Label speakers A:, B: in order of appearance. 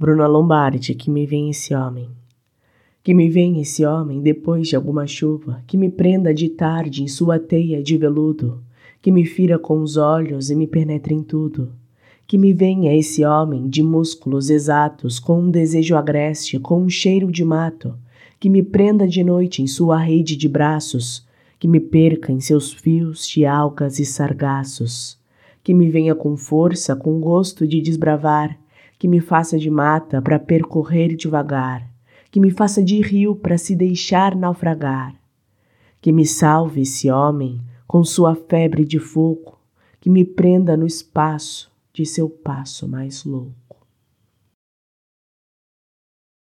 A: Bruna Lombardi, que me vem esse homem. Que me vem esse homem depois de alguma chuva, que me prenda de tarde em sua teia de veludo, que me fira com os olhos e me penetre em tudo. Que me venha esse homem de músculos exatos, com um desejo agreste, com um cheiro de mato, que me prenda de noite em sua rede de braços, que me perca em seus fios de algas e sargaços, que me venha com força, com gosto de desbravar, que me faça de mata para percorrer devagar, que me faça de rio para se deixar naufragar, que me salve esse homem com sua febre de fogo, que me prenda no espaço de seu passo mais louco.